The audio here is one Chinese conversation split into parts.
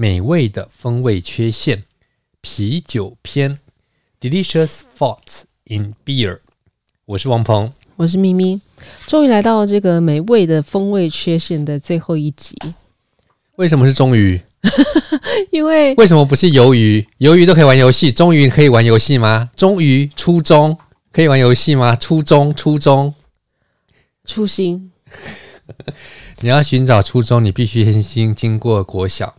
美味的风味缺陷啤酒篇，Delicious Faults in Beer。我是王鹏，我是咪咪。终于来到这个美味的风味缺陷的最后一集。为什么是终于？因为为什么不是鱿鱼？鱿鱼都可以玩游戏，终于可以玩游戏吗？终于初中。可以玩游戏吗？初中，初中，初心。你要寻找初中，你必须先经经过国小。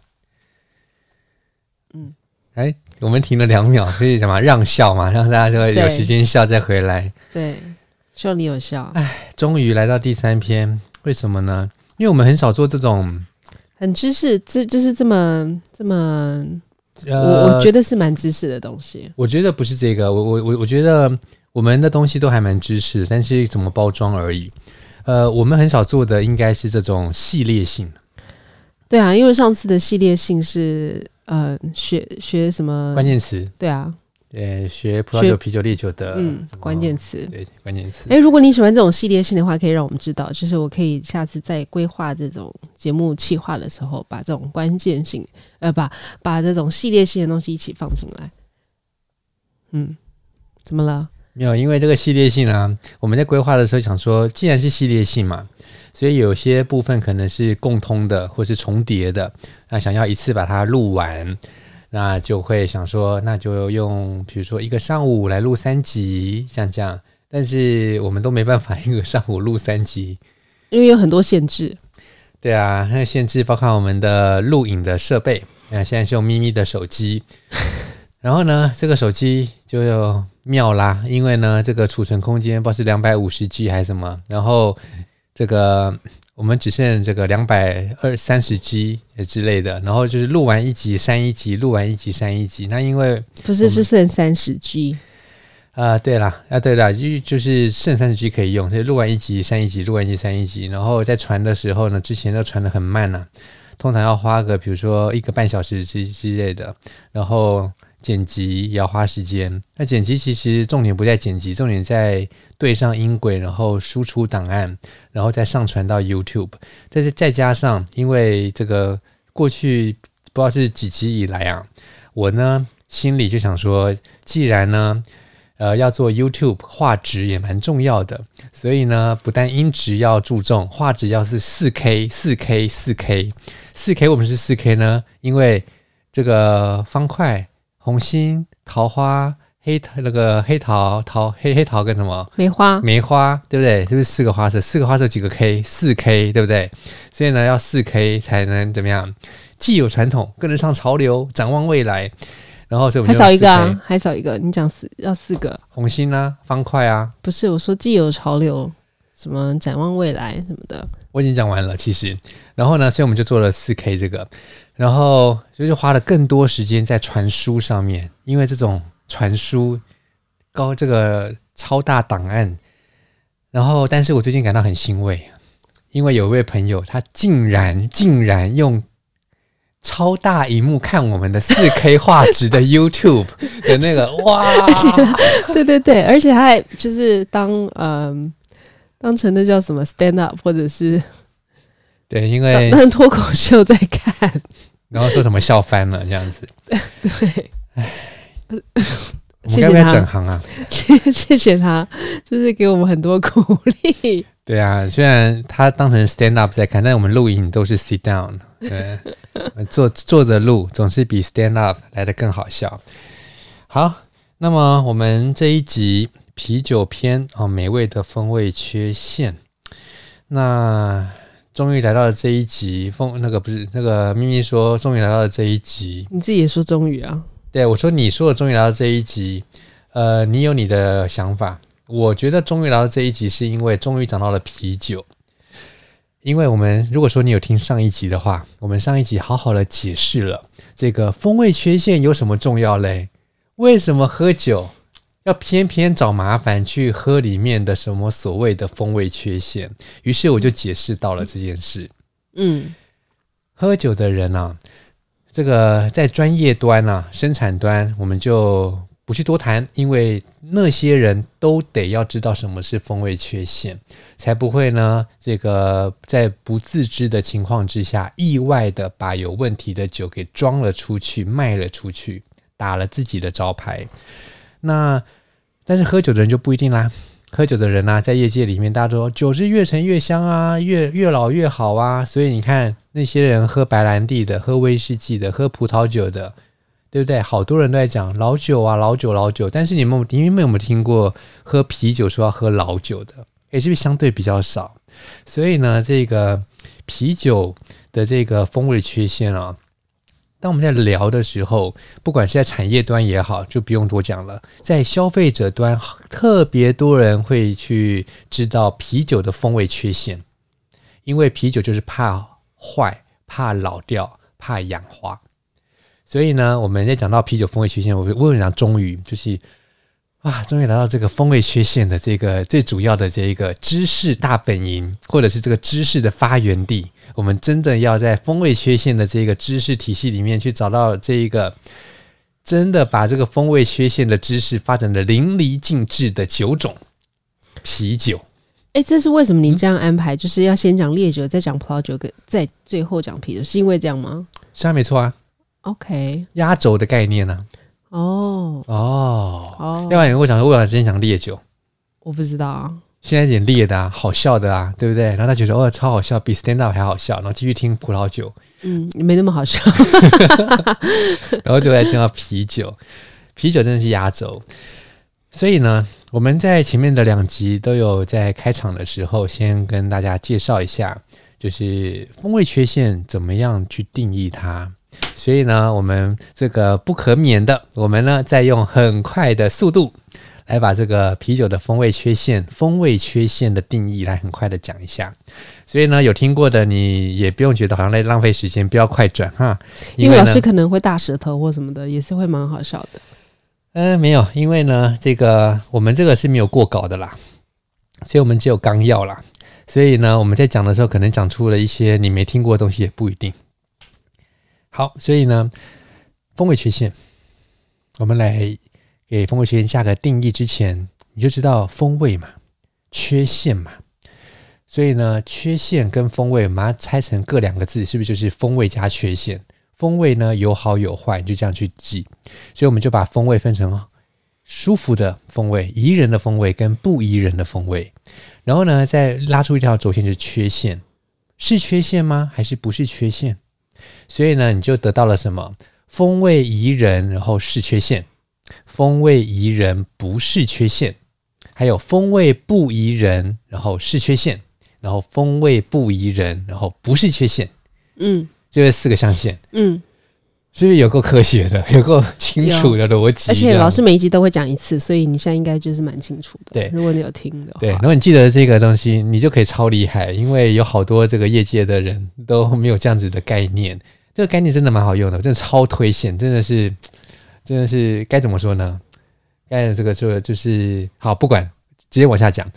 嗯，哎，我们停了两秒，所以什么让笑嘛？让大家就会有时间笑再回来。对，希望你有笑。哎，终于来到第三篇，为什么呢？因为我们很少做这种很知识，这就是这么这么，呃、我我觉得是蛮知识的东西。我觉得不是这个，我我我我觉得。我们的东西都还蛮知识，但是怎么包装而已。呃，我们很少做的应该是这种系列性。对啊，因为上次的系列性是呃学学什么关键词？对啊，呃，学葡萄酒、啤酒、烈酒的嗯关键词。对，关键词。诶，如果你喜欢这种系列性的话，可以让我们知道，就是我可以下次在规划这种节目企划的时候，把这种关键性呃把把这种系列性的东西一起放进来。嗯，怎么了？没有，因为这个系列性啊，我们在规划的时候想说，既然是系列性嘛，所以有些部分可能是共通的或是重叠的，那想要一次把它录完，那就会想说，那就用比如说一个上午来录三集，像这样。但是我们都没办法一个上午录三集，因为有很多限制。对啊，那限制包括我们的录影的设备，那现在是用咪咪的手机，然后呢，这个手机就有。妙啦，因为呢，这个储存空间不知道是两百五十 G 还是什么，然后这个我们只剩这个两百二三十 G 之类的，然后就是录完一集删一集，录完一集删一集。那因为不是是剩三十 G 啊？对啦，啊对啦，就就是剩三十 G 可以用，所以录完一集删一集，录完一集删一集，然后在传的时候呢，之前都传的很慢呐、啊，通常要花个比如说一个半小时之之类的，然后。剪辑也要花时间，那剪辑其实重点不在剪辑，重点在对上音轨，然后输出档案，然后再上传到 YouTube。但是再加上，因为这个过去不知道是几期以来啊，我呢心里就想说，既然呢，呃，要做 YouTube，画质也蛮重要的，所以呢，不但音质要注重，画质要是四 K、四 K、四 K、四 K。我们是四 K 呢？因为这个方块。红心、桃花、黑桃那个黑桃桃黑黑桃跟什么？梅花，梅花，对不对？是不是四个花色？四个花色几个 K？四 K，对不对？所以呢，要四 K 才能怎么样？既有传统，跟得上潮流，展望未来。然后所以我们还少一个啊，还少一个。你讲四要四个红心啊，方块啊？不是，我说既有潮流，什么展望未来什么的。我已经讲完了，其实。然后呢，所以我们就做了四 K 这个。然后就是花了更多时间在传输上面，因为这种传输高这个超大档案，然后但是我最近感到很欣慰，因为有一位朋友他竟然竟然用超大荧幕看我们的四 K 画质的 YouTube 的那个哇，对对对，而且他还就是当嗯、呃、当成那叫什么 stand up 或者是对，因为当脱口秀在看。然后说什么笑翻了这样子，对，唉，我们该不该转行啊？谢 谢谢他，就是给我们很多鼓励。对啊，虽然他当成 stand up 在看，但我们录影都是 sit down，对，坐坐着录总是比 stand up 来的更好笑。好，那么我们这一集啤酒篇啊，美味的风味缺陷，那终于来到了这一集。风那个不是那个咪咪说，终于来到了这一集。你自己也说终于啊？对，我说你说的终于来到这一集。呃，你有你的想法。我觉得终于来到这一集，是因为终于讲到了啤酒。因为我们如果说你有听上一集的话，我们上一集好好的解释了这个风味缺陷有什么重要嘞？为什么喝酒要偏偏找麻烦去喝里面的什么所谓的风味缺陷？于是我就解释到了这件事。嗯，喝酒的人啊，这个在专业端啊，生产端，我们就不去多谈，因为那些人都得要知道什么是风味缺陷，才不会呢，这个在不自知的情况之下，意外的把有问题的酒给装了出去，卖了出去。打了自己的招牌，那但是喝酒的人就不一定啦。喝酒的人呢、啊，在业界里面，大家都说酒是越陈越香啊，越越老越好啊。所以你看那些人喝白兰地的、喝威士忌的、喝葡萄酒的，对不对？好多人都在讲老酒啊，老酒老酒。但是你们你们有没有听过喝啤酒说要喝老酒的？也是不是相对比较少？所以呢，这个啤酒的这个风味缺陷啊。当我们在聊的时候，不管是在产业端也好，就不用多讲了。在消费者端，特别多人会去知道啤酒的风味缺陷，因为啤酒就是怕坏、怕老掉、怕氧化。所以呢，我们在讲到啤酒风味缺陷，我我想终于就是。啊，终于来到这个风味缺陷的这个最主要的这一个知识大本营，或者是这个知识的发源地。我们真的要在风味缺陷的这个知识体系里面去找到这一个真的把这个风味缺陷的知识发展的淋漓尽致的九种——啤酒。哎，这是为什么您这样安排？就是要先讲烈酒，再讲葡萄酒，跟再最后讲啤酒，是因为这样吗？是啊，没错啊。OK，压轴的概念呢、啊？哦哦哦！另外我想说，我想今天讲烈酒，我不知道啊。现在有点烈的啊，好笑的啊，对不对？然后他觉得哦，超好笑，比 stand up 还好笑，然后继续听葡萄酒，嗯，没那么好笑。然后就来听到啤酒，啤酒真的是压轴。所以呢，我们在前面的两集都有在开场的时候，先跟大家介绍一下，就是风味缺陷怎么样去定义它。所以呢，我们这个不可免的，我们呢再用很快的速度来把这个啤酒的风味缺陷、风味缺陷的定义来很快的讲一下。所以呢，有听过的你也不用觉得好像在浪费时间，不要快转哈。因为，老师可能会大舌头或什么的，也是会蛮好笑的。嗯、呃，没有，因为呢，这个我们这个是没有过稿的啦，所以我们只有纲要啦。所以呢，我们在讲的时候，可能讲出了一些你没听过的东西，也不一定。好，所以呢，风味缺陷，我们来给风味缺陷下个定义之前，你就知道风味嘛，缺陷嘛。所以呢，缺陷跟风味，我们把它拆成各两个字，是不是就是风味加缺陷？风味呢有好有坏，你就这样去记。所以我们就把风味分成舒服的风味、宜人的风味跟不宜人的风味。然后呢，再拉出一条轴线，就是缺陷，是缺陷吗？还是不是缺陷？所以呢，你就得到了什么？风味宜人，然后是缺陷；风味宜人不是缺陷；还有风味不宜人，然后是缺陷；然后风味不宜人，然后不是缺陷。嗯，就是四个象限。嗯。是不是有够科学的，有够清楚的逻辑？而且老师每一集都会讲一次，所以你现在应该就是蛮清楚的。对，如果你有听的话，对，如果你记得这个东西，你就可以超厉害，因为有好多这个业界的人都没有这样子的概念。这个概念真的蛮好用的，真的超推荐，真的是，真的是该怎么说呢？该这个说就是好，不管直接往下讲。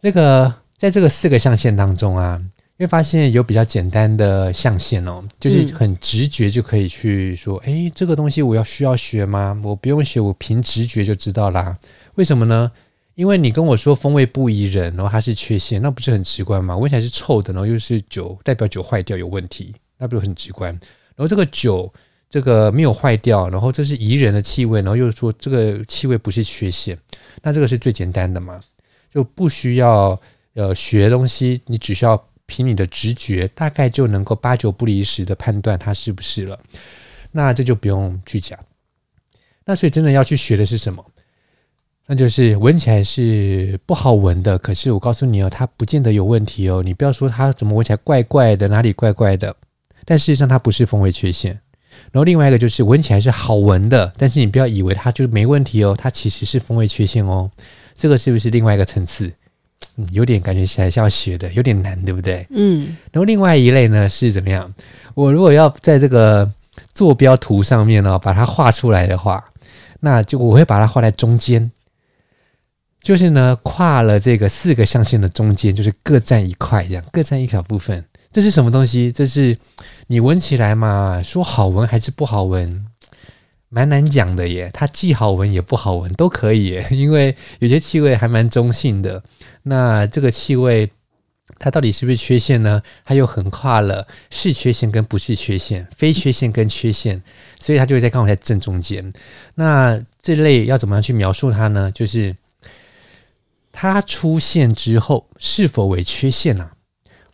这个在这个四个象限当中啊。会发现有比较简单的象限哦，就是很直觉就可以去说，哎、嗯，这个东西我要需要学吗？我不用学，我凭直觉就知道啦。为什么呢？因为你跟我说风味不宜人，然后它是缺陷，那不是很直观吗？闻起来是臭的，然后又是酒，代表酒坏掉有问题，那不是很直观？然后这个酒这个没有坏掉，然后这是宜人的气味，然后又说这个气味不是缺陷，那这个是最简单的嘛？就不需要呃学东西，你只需要。凭你的直觉，大概就能够八九不离十的判断它是不是了。那这就不用去讲。那所以真的要去学的是什么？那就是闻起来是不好闻的，可是我告诉你哦，它不见得有问题哦。你不要说它怎么闻起来怪怪的，哪里怪怪的，但事实上它不是风味缺陷。然后另外一个就是闻起来是好闻的，但是你不要以为它就没问题哦，它其实是风味缺陷哦。这个是不是另外一个层次？嗯，有点感觉起来是要学的，有点难，对不对？嗯。然后另外一类呢是怎么样？我如果要在这个坐标图上面呢，把它画出来的话，那就我会把它画在中间。就是呢，跨了这个四个象限的中间，就是各占一块，这样各占一小部分。这是什么东西？这是你闻起来嘛，说好闻还是不好闻，蛮难讲的耶。它既好闻也不好闻，都可以耶。因为有些气味还蛮中性的。那这个气味它到底是不是缺陷呢？它又横跨了是缺陷跟不是缺陷，非缺陷跟缺陷，所以它就会在刚好在正中间。那这类要怎么样去描述它呢？就是。它出现之后是否为缺陷呢、啊？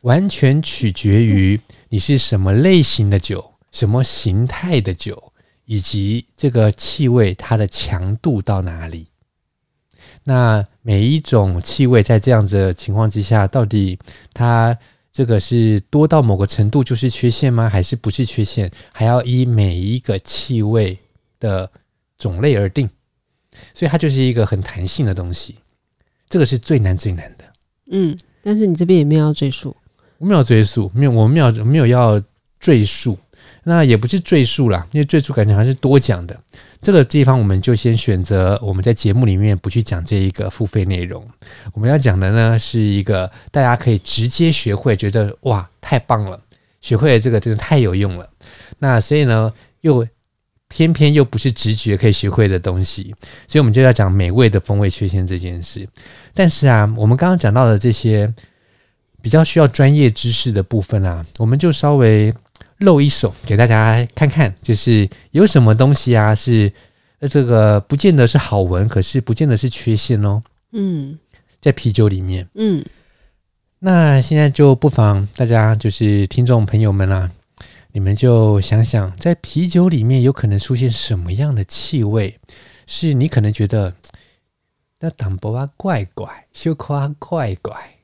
完全取决于你是什么类型的酒、什么形态的酒，以及这个气味它的强度到哪里。那每一种气味在这样子的情况之下，到底它这个是多到某个程度就是缺陷吗？还是不是缺陷？还要依每一个气味的种类而定。所以它就是一个很弹性的东西。这个是最难最难的，嗯，但是你这边也没有要赘述，我没有追溯，没有，我们没有没有要赘述，那也不是赘述啦，因为赘述感觉还是多讲的。这个地方我们就先选择我们在节目里面不去讲这一个付费内容，我们要讲的呢是一个大家可以直接学会，觉得哇太棒了，学会了这个真的太有用了。那所以呢又。偏偏又不是直觉可以学会的东西，所以我们就要讲美味的风味缺陷这件事。但是啊，我们刚刚讲到的这些比较需要专业知识的部分啊，我们就稍微露一手给大家看看，就是有什么东西啊是呃这个不见得是好闻，可是不见得是缺陷哦。嗯，在啤酒里面，嗯，那现在就不妨大家就是听众朋友们啊。你们就想想，在啤酒里面有可能出现什么样的气味，是你可能觉得那淡薄啊怪怪，羞夸怪怪。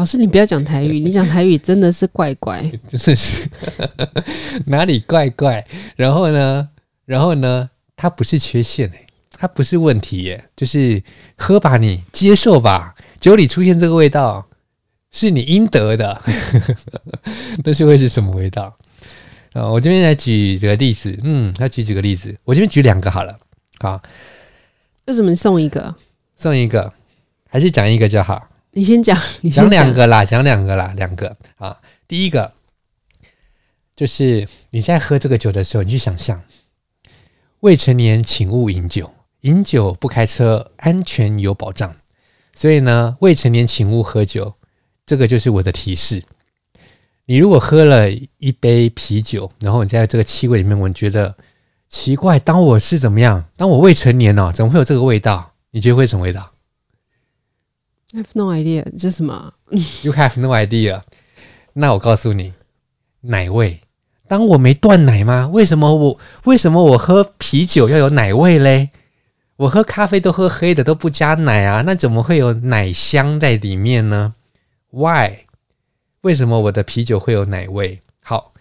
老师，你不要讲台语，你讲台语真的是怪怪，真的是哪里怪怪？然后呢，然后呢，它不是缺陷哎，它不是问题耶，就是喝吧，你接受吧，酒里出现这个味道。是你应得的，那是会是什么味道啊？我这边来举几个例子，嗯，来举几个例子。我这边举两个好了，好。为什么你送一个？送一个，还是讲一个就好？你先讲，你讲两个啦，讲两个啦，两个啊。第一个就是你在喝这个酒的时候，你去想象未成年请勿饮酒，饮酒不开车，安全有保障。所以呢，未成年请勿喝酒。这个就是我的提示。你如果喝了一杯啤酒，然后你在这个气味里面，我觉得奇怪。当我是怎么样？当我未成年哦，怎么会有这个味道？你觉得会什么味道 Have no idea，这是什么？You have no idea。那我告诉你，奶味。当我没断奶吗？为什么我为什么我喝啤酒要有奶味嘞？我喝咖啡都喝黑的，都不加奶啊，那怎么会有奶香在里面呢？Why？为什么我的啤酒会有奶味？好，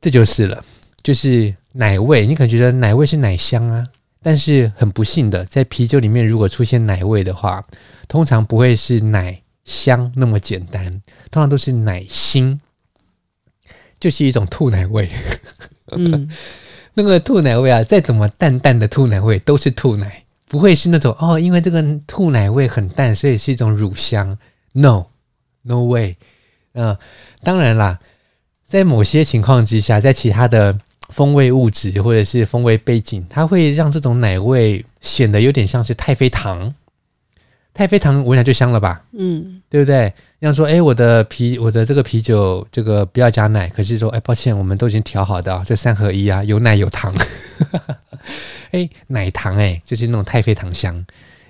这就是了，就是奶味。你可能觉得奶味是奶香啊，但是很不幸的，在啤酒里面如果出现奶味的话，通常不会是奶香那么简单，通常都是奶腥，就是一种吐奶味。嗯，那个吐奶味啊，再怎么淡淡的吐奶味都是吐奶，不会是那种哦，因为这个吐奶味很淡，所以是一种乳香。No, no way。嗯，当然啦，在某些情况之下，在其他的风味物质或者是风味背景，它会让这种奶味显得有点像是太妃糖。太妃糖闻起来就香了吧？嗯，对不对？像说，哎，我的啤，我的这个啤酒，这个不要加奶。可是说，哎，抱歉，我们都已经调好的啊，这三合一啊，有奶有糖。哎，奶糖，哎，就是那种太妃糖香。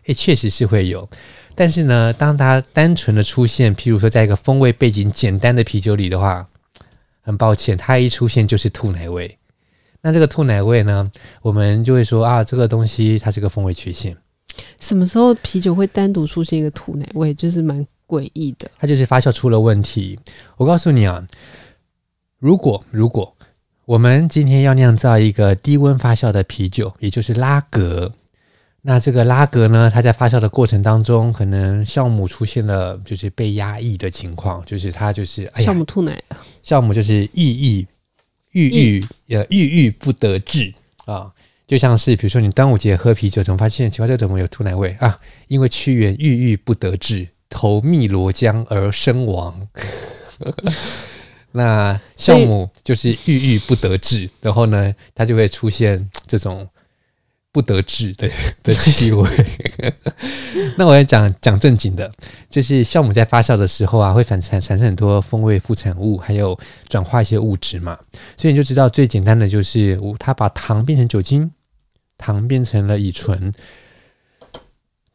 哎，确实是会有。但是呢，当它单纯的出现，譬如说在一个风味背景简单的啤酒里的话，很抱歉，它一出现就是吐奶味。那这个吐奶味呢，我们就会说啊，这个东西它是个风味曲线。什么时候啤酒会单独出现一个吐奶味，就是蛮诡异的。它就是发酵出了问题。我告诉你啊，如果如果我们今天要酿造一个低温发酵的啤酒，也就是拉格，那这个拉格呢，它在发酵的过程当中，可能酵母出现了就是被压抑的情况，就是它就是哎呀，酵母吐奶了，酵母就是抑抑。郁郁呃郁郁不得志啊，就像是比如说你端午节喝啤酒，怎么发现奇怪，这怎么有吐奶味啊？因为屈原郁郁不得志，投汨罗江而身亡。那酵母就是郁郁不得志，然后呢，它就会出现这种。不得志的的气味，那我要讲讲正经的，就是酵母在发酵的时候啊，会反产产生很多风味副产物，还有转化一些物质嘛，所以你就知道最简单的就是，它把糖变成酒精，糖变成了乙醇。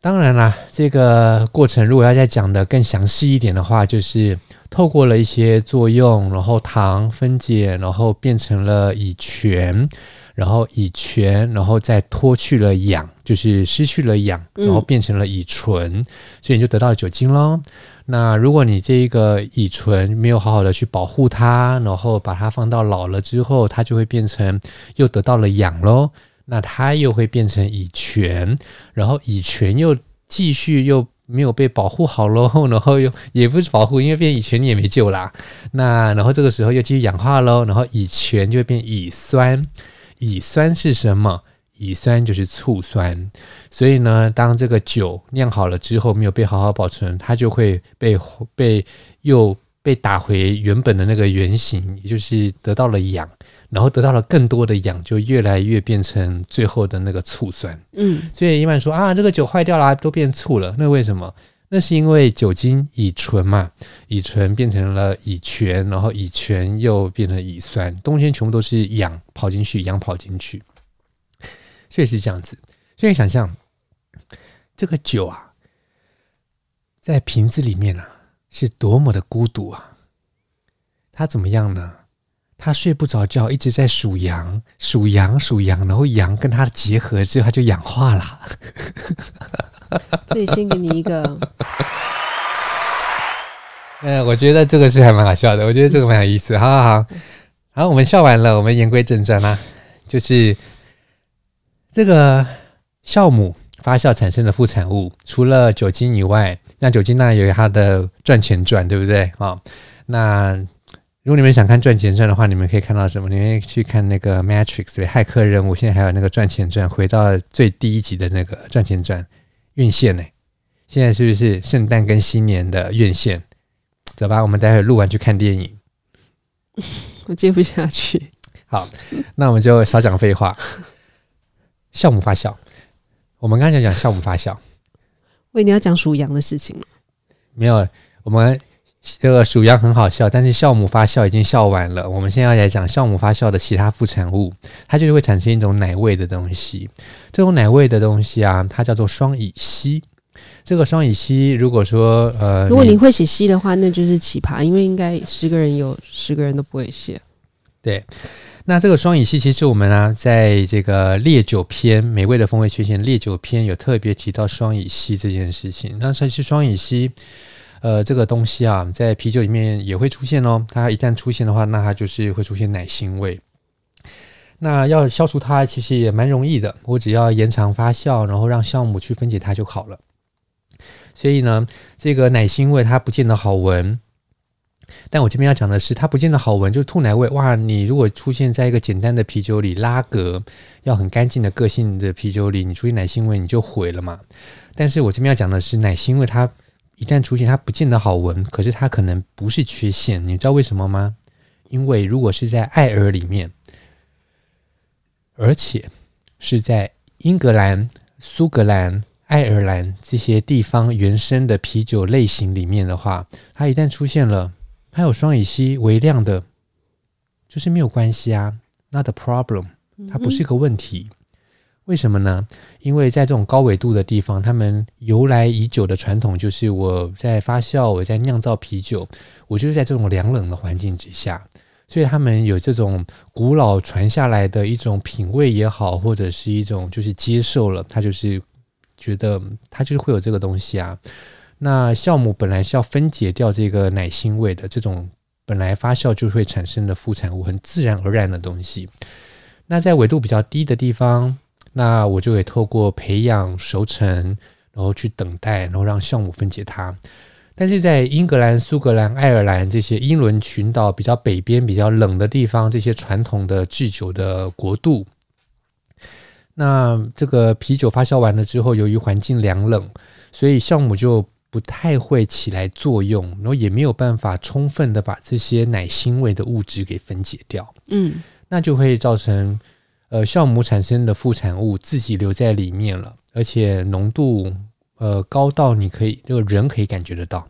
当然啦，这个过程如果要再讲的更详细一点的话，就是透过了一些作用，然后糖分解，然后变成了乙醛。然后乙醛，然后再脱去了氧，就是失去了氧，然后变成了乙醇，嗯、所以你就得到了酒精喽。那如果你这一个乙醇没有好好的去保护它，然后把它放到老了之后，它就会变成又得到了氧喽。那它又会变成乙醛，然后乙醛又继续又没有被保护好喽，然后又也不是保护，因为变乙醛你也没救啦。那然后这个时候又继续氧化喽，然后乙醛就会变乙酸。乙酸是什么？乙酸就是醋酸，所以呢，当这个酒酿好了之后，没有被好好保存，它就会被被又被打回原本的那个原形，也就是得到了氧，然后得到了更多的氧，就越来越变成最后的那个醋酸。嗯，所以一般说啊，这个酒坏掉了，都变醋了，那为什么？那是因为酒精乙醇嘛，乙醇变成了乙醛，然后乙醛又变成乙酸，中间全部都是氧跑进去，氧跑进去，所以是这样子。所以想象这个酒啊，在瓶子里面啊，是多么的孤独啊！它怎么样呢？它睡不着觉，一直在数羊，数羊，数羊，然后羊跟它结合之后，它就氧化了。这里先给你一个，嗯，我觉得这个是还蛮好笑的，我觉得这个蛮有意思。好好好，好，我们笑完了，我们言归正传啦，就是这个酵母发酵产生的副产物，除了酒精以外，那酒精当然有它的赚钱赚，对不对啊？那如果你们想看赚钱赚的话，你们可以看到什么？你们去看那个《Matrix》对，骇客任务，现在还有那个赚钱赚，回到最低一集的那个赚钱赚。院线呢？现在是不是圣诞跟新年的院线？走吧，我们待会录完去看电影。我接不下去。好，那我们就少讲废话。酵母发酵，我们刚才讲酵母发酵。喂，你要讲属羊的事情了？没有，我们这个属羊很好笑，但是酵母发酵已经笑完了。我们现在要来讲酵母发酵的其他副产物，它就是会产生一种奶味的东西。这种奶味的东西啊，它叫做双乙烯。这个双乙烯，如果说呃，如果你会写烯的话，那就是奇葩，因为应该十个人有十个人都不会写。对，那这个双乙烯，其实我们啊，在这个烈酒篇《美味的风味缺陷》烈酒篇有特别提到双乙烯这件事情。那其实双乙烯，呃，这个东西啊，在啤酒里面也会出现哦。它一旦出现的话，那它就是会出现奶腥味。那要消除它，其实也蛮容易的。我只要延长发酵，然后让酵母去分解它就好了。所以呢，这个奶腥味它不见得好闻。但我这边要讲的是，它不见得好闻，就是吐奶味。哇，你如果出现在一个简单的啤酒里，拉格要很干净的个性的啤酒里，你出现奶腥味，你就毁了嘛。但是我这边要讲的是，奶腥味它一旦出现，它不见得好闻，可是它可能不是缺陷。你知道为什么吗？因为如果是在爱尔里面。而且是在英格兰、苏格兰、爱尔兰这些地方原生的啤酒类型里面的话，它一旦出现了，它有双乙烯微量的，就是没有关系啊，not a problem，它不是一个问题。为什么呢？因为在这种高纬度的地方，他们由来已久的传统就是我在发酵，我在酿造啤酒，我就是在这种凉冷的环境之下。所以他们有这种古老传下来的一种品味也好，或者是一种就是接受了，它就是觉得它就是会有这个东西啊。那酵母本来是要分解掉这个奶腥味的，这种本来发酵就会产生的副产物，很自然而然的东西。那在纬度比较低的地方，那我就会透过培养熟成，然后去等待，然后让酵母分解它。但是在英格兰、苏格兰、爱尔兰这些英伦群岛比较北边、比较冷的地方，这些传统的制酒的国度，那这个啤酒发酵完了之后，由于环境凉冷，所以酵母就不太会起来作用，然后也没有办法充分的把这些奶腥味的物质给分解掉。嗯，那就会造成呃酵母产生的副产物自己留在里面了，而且浓度呃高到你可以这个人可以感觉得到，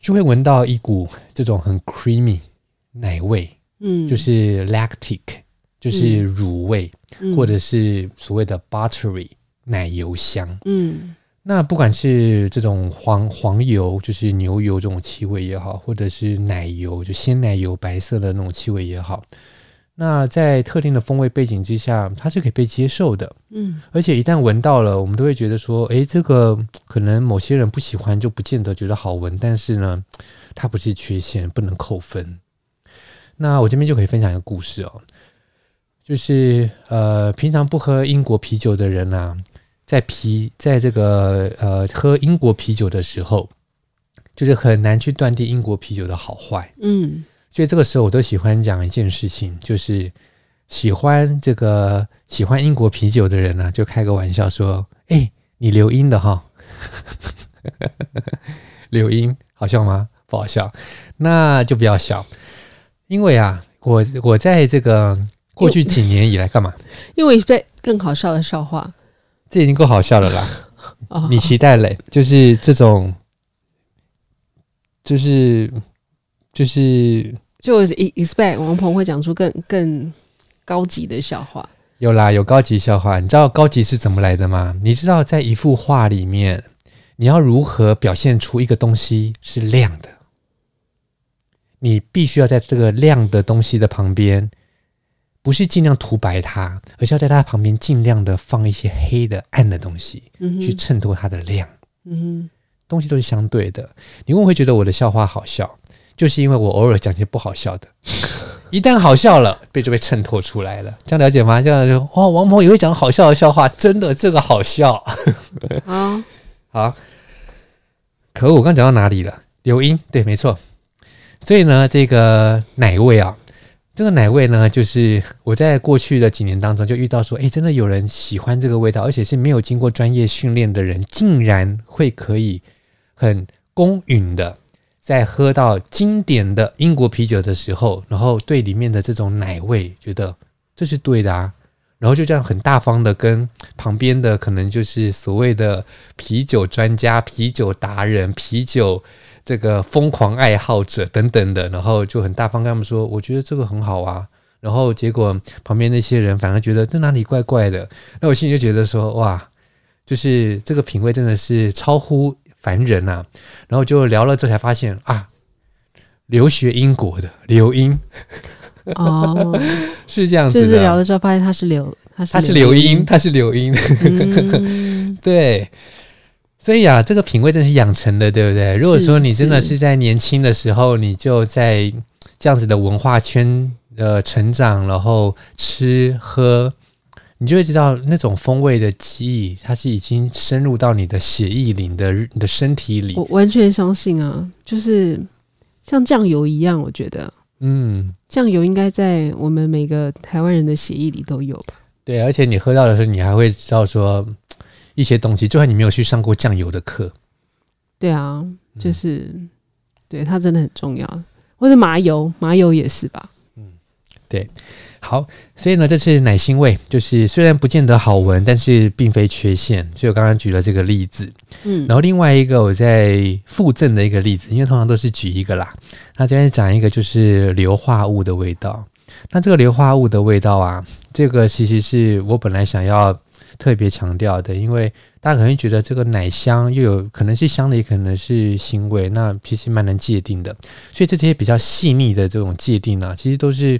就会闻到一股这种很 creamy 奶味，嗯，就是 lactic，就是乳味，嗯，或者是所谓的 buttery 奶油香，嗯。那不管是这种黄黄油，就是牛油这种气味也好，或者是奶油，就鲜奶油白色的那种气味也好，那在特定的风味背景之下，它是可以被接受的。嗯，而且一旦闻到了，我们都会觉得说，诶，这个可能某些人不喜欢，就不见得觉得好闻。但是呢，它不是缺陷，不能扣分。那我这边就可以分享一个故事哦，就是呃，平常不喝英国啤酒的人啊。在啤，在这个呃喝英国啤酒的时候，就是很难去断定英国啤酒的好坏。嗯，所以这个时候我都喜欢讲一件事情，就是喜欢这个喜欢英国啤酒的人呢、啊，就开个玩笑说：“哎，你留英的哈，留英好笑吗？不好笑，那就不要笑，因为啊，我我在这个过去几年以来干嘛？因为在更好笑的笑话。”这已经够好笑了啦！你期待嘞？就是这种，就是就是，就 expect 王鹏会讲出更更高级的笑话。有啦，有高级笑话。你知道高级是怎么来的吗？你知道在一幅画里面，你要如何表现出一个东西是亮的？你必须要在这个亮的东西的旁边。不是尽量涂白它，而是要在它旁边尽量的放一些黑的暗的东西，嗯、去衬托它的亮。嗯，东西都是相对的。你为什么会觉得我的笑话好笑？就是因为我偶尔讲些不好笑的，一旦好笑了，被就被衬托出来了。这样了解吗？这样就哦，王鹏也会讲好笑的笑话，真的这个好笑。啊 好。可恶，我刚讲到哪里了？刘英，对，没错。所以呢，这个奶味啊。这个奶味呢，就是我在过去的几年当中就遇到说，哎，真的有人喜欢这个味道，而且是没有经过专业训练的人，竟然会可以很公允的在喝到经典的英国啤酒的时候，然后对里面的这种奶味觉得这是对的啊，然后就这样很大方的跟旁边的可能就是所谓的啤酒专家、啤酒达人、啤酒。这个疯狂爱好者等等的，然后就很大方跟他们说，我觉得这个很好啊。然后结果旁边那些人反而觉得这哪里怪怪的。那我心里就觉得说，哇，就是这个品味真的是超乎凡人呐、啊。然后就聊了之后才发现啊，留学英国的留英哦，是这样子的。就是聊了之后发现他是留，他是他是留英，他是留英，嗯、对。所以啊，这个品味真是养成的，对不对？如果说你真的是在年轻的时候，你就在这样子的文化圈呃成长，然后吃喝，你就会知道那种风味的记忆，它是已经深入到你的血液里的你的身体里。我完全相信啊，就是像酱油一样，我觉得，嗯，酱油应该在我们每个台湾人的血液里都有吧？对，而且你喝到的时候，你还会知道说。一些东西，就算你没有去上过酱油的课，对啊，就是、嗯、对它真的很重要，或者麻油，麻油也是吧？嗯，对，好，所以呢，这是奶腥味就是虽然不见得好闻，但是并非缺陷。所以我刚刚举了这个例子，嗯，然后另外一个我在附赠的一个例子，因为通常都是举一个啦，那今天讲一个就是硫化物的味道。那这个硫化物的味道啊，这个其实是我本来想要。特别强调的，因为大家可能会觉得这个奶香又有可能是香的，也可能是腥味，那其实蛮难界定的。所以这些比较细腻的这种界定啊，其实都是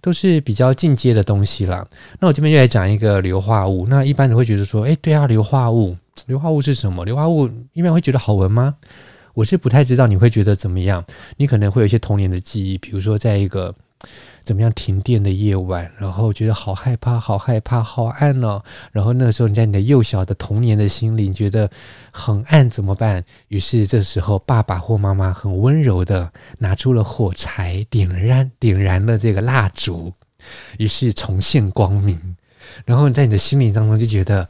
都是比较进阶的东西啦。那我这边就来讲一个硫化物。那一般人会觉得说，哎，对啊，硫化物，硫化物是什么？硫化物一般会觉得好闻吗？我是不太知道你会觉得怎么样。你可能会有一些童年的记忆，比如说在一个。怎么样？停电的夜晚，然后觉得好害怕，好害怕，好暗哦。然后那个时候，你在你的幼小的童年的心里，觉得很暗，怎么办？于是这时候，爸爸或妈妈很温柔的拿出了火柴，点燃点燃了这个蜡烛，于是重现光明。然后你在你的心灵当中，就觉得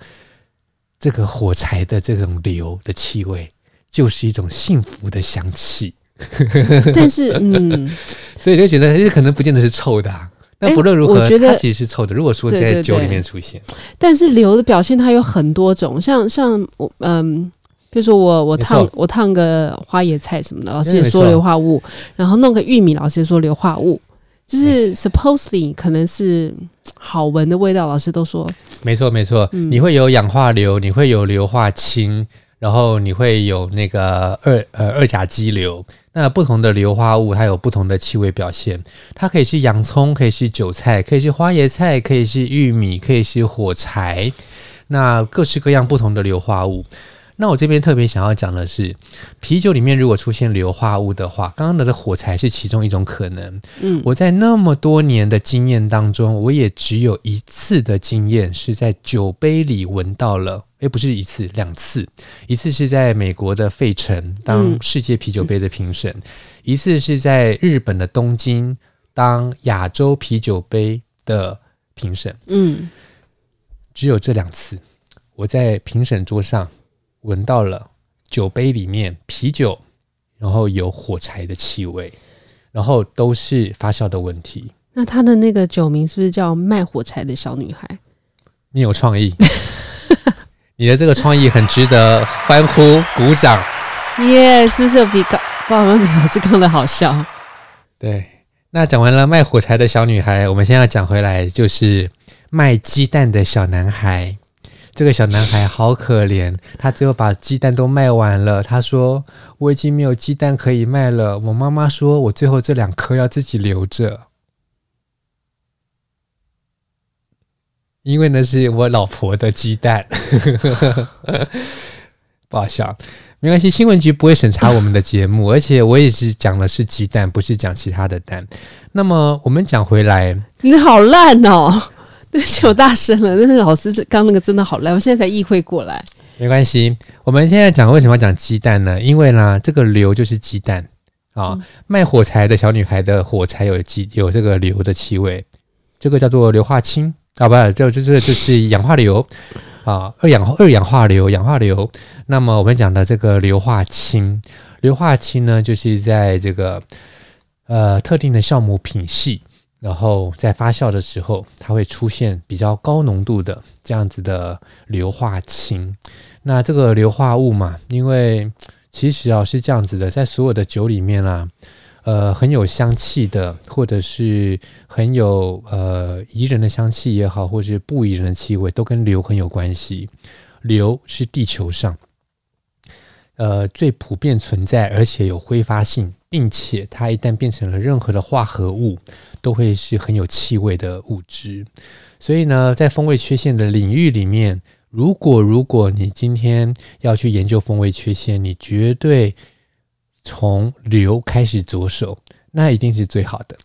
这个火柴的这种硫的气味，就是一种幸福的香气。但是，嗯，所以就觉得，可能不见得是臭的啊。那不论如何，我觉得它其实是臭的。如果说在酒里面出现，对对对，但是硫的表现它有很多种，像像我，嗯，比如说我我烫我烫个花椰菜什么的，老师也说硫化物，然后弄个玉米，老师也说硫化物，就是 supposedly 可能是好闻的味道，老师都说。没错没错，你会有氧化硫，你会有硫化氢。然后你会有那个二呃二甲基硫，那不同的硫化物它有不同的气味表现，它可以是洋葱，可以是韭菜，可以是花椰菜，可以是玉米，可以是火柴，那各式各样不同的硫化物。那我这边特别想要讲的是，啤酒里面如果出现硫化物的话，刚刚的火柴是其中一种可能。嗯，我在那么多年的经验当中，我也只有一次的经验是在酒杯里闻到了，诶，不是一次，两次。一次是在美国的费城当世界啤酒杯的评审，嗯，一次是在日本的东京当亚洲啤酒杯的评审。嗯，只有这两次，我在评审桌上。闻到了酒杯里面啤酒，然后有火柴的气味，然后都是发酵的问题。那他的那个酒名是不是叫卖火柴的小女孩？你有创意，你的这个创意很值得欢呼鼓掌。耶，yeah, 是不是比刚爸爸妈妈老师刚的好笑？对，那讲完了卖火柴的小女孩，我们现在要讲回来，就是卖鸡蛋的小男孩。这个小男孩好可怜，他最后把鸡蛋都卖完了。他说：“我已经没有鸡蛋可以卖了。”我妈妈说：“我最后这两颗要自己留着，因为那是我老婆的鸡蛋。”不好笑，没关系，新闻局不会审查我们的节目，而且我也是讲的是鸡蛋，不是讲其他的蛋。那么我们讲回来，你好烂哦。对不起，我大声了。但是老师这刚那个真的好烂，我现在才意会过来。没关系，我们现在讲为什么要讲鸡蛋呢？因为呢，这个硫就是鸡蛋啊。哦嗯、卖火柴的小女孩的火柴有鸡有这个硫的气味，这个叫做硫化氢啊，不，这这这就是氧化硫啊，二氧二氧化硫，氧化硫。那么我们讲的这个硫化氢，硫化氢呢，就是在这个呃特定的酵母品系。然后在发酵的时候，它会出现比较高浓度的这样子的硫化氢。那这个硫化物嘛，因为其实啊是这样子的，在所有的酒里面啊，呃，很有香气的，或者是很有呃宜人的香气也好，或是不宜人的气味，都跟硫很有关系。硫是地球上呃最普遍存在，而且有挥发性，并且它一旦变成了任何的化合物。都会是很有气味的物质，所以呢，在风味缺陷的领域里面，如果如果你今天要去研究风味缺陷，你绝对从硫开始着手，那一定是最好的。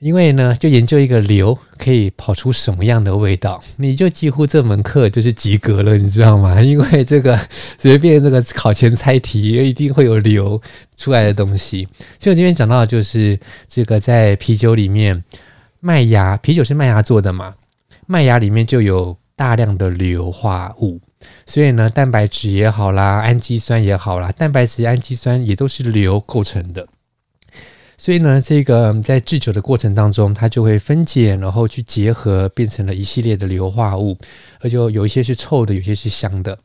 因为呢，就研究一个硫可以跑出什么样的味道，你就几乎这门课就是及格了，你知道吗？因为这个随便这个考前猜题一定会有硫出来的东西。就我今天讲到的就是这个在啤酒里面，麦芽啤酒是麦芽做的嘛，麦芽里面就有大量的硫化物，所以呢，蛋白质也好啦，氨基酸也好啦，蛋白质、氨基酸也都是硫构成的。所以呢，这个在制酒的过程当中，它就会分解，然后去结合，变成了一系列的硫化物，而且有一些是臭的，有些是香的。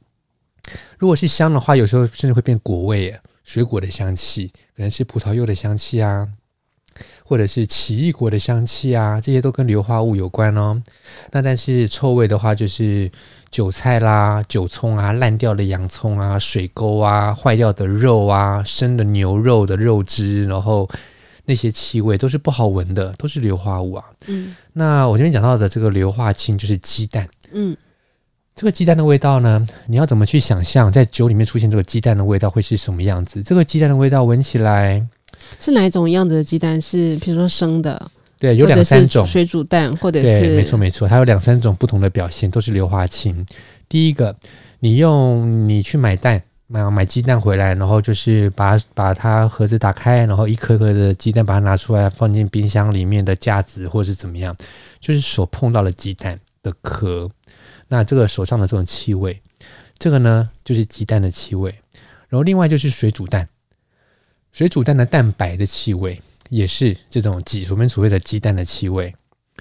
如果是香的话，有时候甚至会变果味，水果的香气，可能是葡萄柚的香气啊，或者是奇异果的香气啊，这些都跟硫化物有关哦。那但是臭味的话，就是韭菜啦、韭葱啊、烂掉的洋葱啊、水沟啊、坏掉的肉啊、生的牛肉的肉汁，然后那些气味都是不好闻的，都是硫化物啊。嗯，那我这边讲到的这个硫化氢就是鸡蛋。嗯，这个鸡蛋的味道呢，你要怎么去想象在酒里面出现这个鸡蛋的味道会是什么样子？这个鸡蛋的味道闻起来是哪一种样子的鸡蛋？是比如说生的？对，有两三种水煮蛋，或者是对，没错没错，它有两三种不同的表现，都是硫化氢。第一个，你用你去买蛋买买鸡蛋回来，然后就是把把它盒子打开，然后一颗颗的鸡蛋把它拿出来放进冰箱里面的架子，或者是怎么样，就是手碰到了鸡蛋的壳，那这个手上的这种气味，这个呢就是鸡蛋的气味。然后另外就是水煮蛋，水煮蛋的蛋白的气味。也是这种鸡我们所谓的鸡蛋的气味，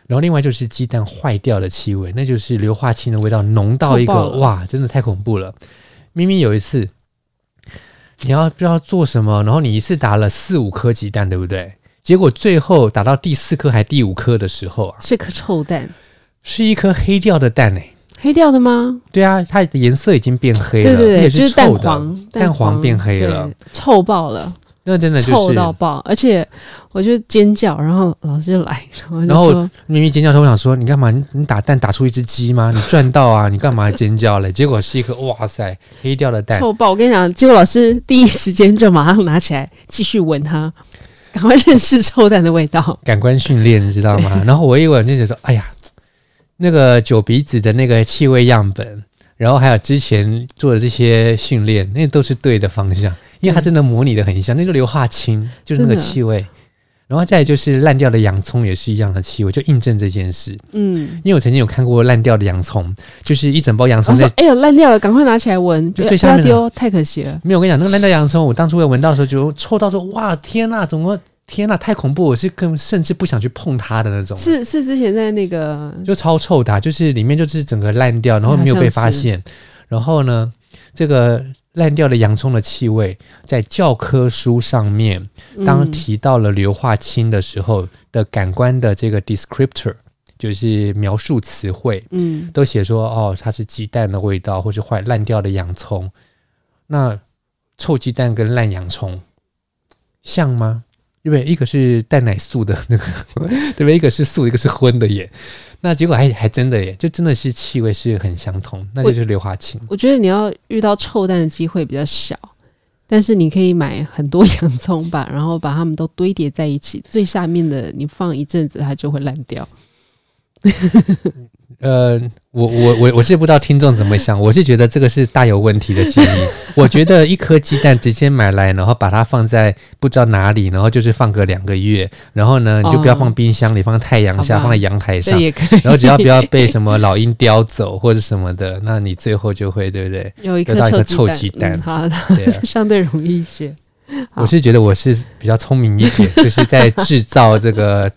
然后另外就是鸡蛋坏掉的气味，那就是硫化氢的味道浓到一个哇，真的太恐怖了。明明有一次你要不知道做什么，然后你一次打了四五颗鸡蛋，对不对？结果最后打到第四颗还第五颗的时候啊，是颗臭蛋，是一颗黑掉的蛋诶、欸，黑掉的吗？对啊，它的颜色已经变黑了，对对对，也是臭的，就是蛋黄，蛋黄变黑了，臭爆了。那真的、就是、臭到爆，而且我就尖叫，然后老师就来，然后就说然后明明尖叫，我想说你干嘛？你你打蛋打出一只鸡吗？你赚到啊？你干嘛尖叫嘞？结果是一颗哇塞黑掉的蛋，臭爆！我跟你讲，结果老师第一时间就马上拿起来继续闻它，赶快认识臭蛋的味道，感官训练你知道吗？然后我一闻就觉得说，哎呀，那个酒鼻子的那个气味样本，然后还有之前做的这些训练，那都是对的方向。因为它真的模拟的很像，那个硫化氢就是那个气味，然后再来就是烂掉的洋葱也是一样的气味，就印证这件事。嗯，因为我曾经有看过烂掉的洋葱，就是一整包洋葱在，哎呦烂掉了，赶快拿起来闻，就最下面丢，太可惜了。没有，我跟你讲，那个烂掉洋葱，我当初有闻到的时候就臭到说，哇天呐，怎么天呐，太恐怖，我是更甚至不想去碰它的那种。是是之前在那个就超臭的，就是里面就是整个烂掉，然后没有被发现，然后呢这个。烂掉的洋葱的气味，在教科书上面，当提到了硫化氢的时候的感官的这个 descriptor，就是描述词汇，嗯，都写说哦，它是鸡蛋的味道，或是坏烂掉的洋葱。那臭鸡蛋跟烂洋葱像吗？因为一个是蛋奶素的那个，对不对？一个是素，一个是荤的耶。那结果还还真的耶，就真的是气味是很相同，那就是硫化氢。我觉得你要遇到臭蛋的机会比较小，但是你可以买很多 洋葱吧，然后把它们都堆叠在一起，最下面的你放一阵子，它就会烂掉。呃，我我我我是不知道听众怎么想，我是觉得这个是大有问题的建议。我觉得一颗鸡蛋直接买来，然后把它放在不知道哪里，然后就是放个两个月，然后呢，你就不要放冰箱里，放在太阳下，放在阳台上，然后只要不要被什么老鹰叼走或者什么的，那你最后就会对不对？有一颗得到一颗臭鸡蛋，嗯、好的，对啊、相对容易一些。我是觉得我是比较聪明一点，就是在制造这个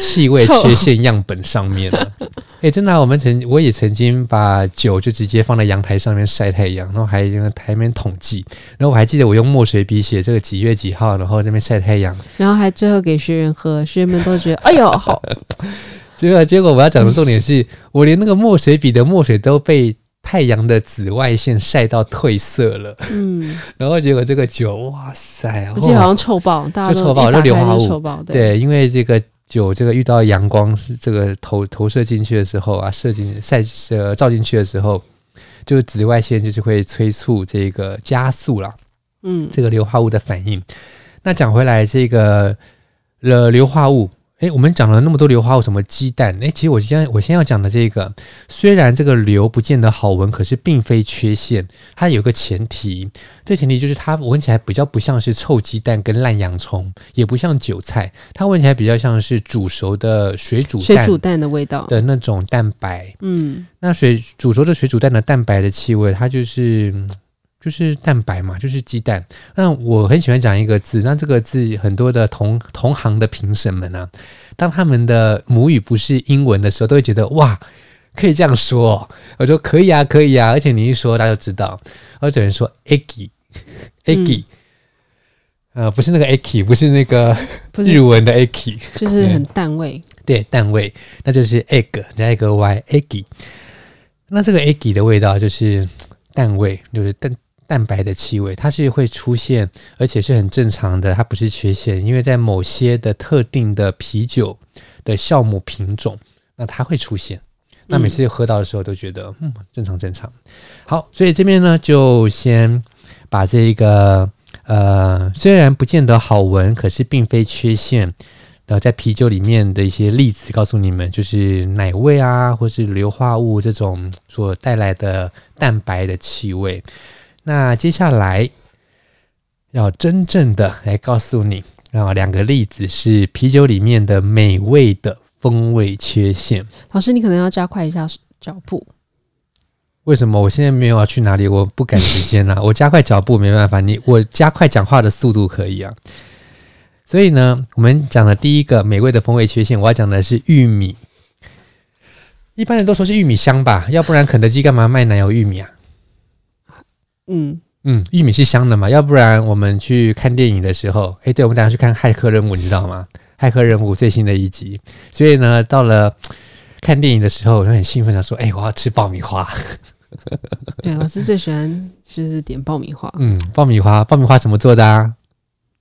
气味缺陷样本上面了。哎、欸，真的、啊，我们曾我也曾经把酒就直接放在阳台上面晒太阳，然后还用台面统计，然后我还记得我用墨水笔写这个几月几号，然后这边晒太阳，然后还最后给学员喝，学员们都觉得 哎呦好。结果结果我要讲的重点是我连那个墨水笔的墨水都被。太阳的紫外线晒到褪色了，嗯，然后结果这个酒，哇塞，我记得好像臭爆，大家就臭爆，就硫化物，对，对，因为这个酒，这个遇到阳光是这个投投射进去的时候啊，射进晒呃照进去的时候，就紫外线就是会催促这个加速了，嗯，这个硫化物的反应。那讲回来，这个了硫化物。诶，我们讲了那么多硫化物，什么鸡蛋？哎，其实我现在我先要讲的这个，虽然这个硫不见得好闻，可是并非缺陷。它有个前提，这前提就是它闻起来比较不像是臭鸡蛋跟烂洋葱，也不像韭菜，它闻起来比较像是煮熟的水煮蛋，水煮蛋的味道的那种蛋白。嗯，那水煮熟的水煮蛋的蛋白的气味，它就是。就是蛋白嘛，就是鸡蛋。那我很喜欢讲一个字，那这个字很多的同同行的评审们啊，当他们的母语不是英文的时候，都会觉得哇，可以这样说。我说可以啊，可以啊，而且你一说，大家就知道。我只能说 eggy，eggy，呃，不是那个 eggy，不是那个日文的 eggy，就是很淡味。对，淡味，那就是 egg 加一个 y，eggy。那这个 eggy 的味道就是淡味，就是蛋蛋白的气味，它是会出现，而且是很正常的，它不是缺陷，因为在某些的特定的啤酒的酵母品种，那它会出现。那每次喝到的时候都觉得，嗯，正常正常。好，所以这边呢，就先把这个。呃，虽然不见得好闻，可是并非缺陷。呃，在啤酒里面的一些例子，告诉你们，就是奶味啊，或是硫化物这种所带来的蛋白的气味。那接下来要真正的来告诉你啊，两个例子是啤酒里面的美味的风味缺陷。老师，你可能要加快一下脚步。为什么我现在没有要去哪里？我不赶时间啊！我加快脚步没办法，你我加快讲话的速度可以啊。所以呢，我们讲的第一个美味的风味缺陷，我要讲的是玉米。一般人都说是玉米香吧，要不然肯德基干嘛卖奶油玉米啊？嗯嗯，玉米是香的嘛？要不然我们去看电影的时候，诶，对，我们等下去看《骇客任务》，你知道吗？《骇客任务》最新的一集，所以呢，到了看电影的时候，我就很兴奋的说：“诶，我要吃爆米花。”对，老师最喜欢就是点爆米花。嗯，爆米花，爆米花怎么做的啊？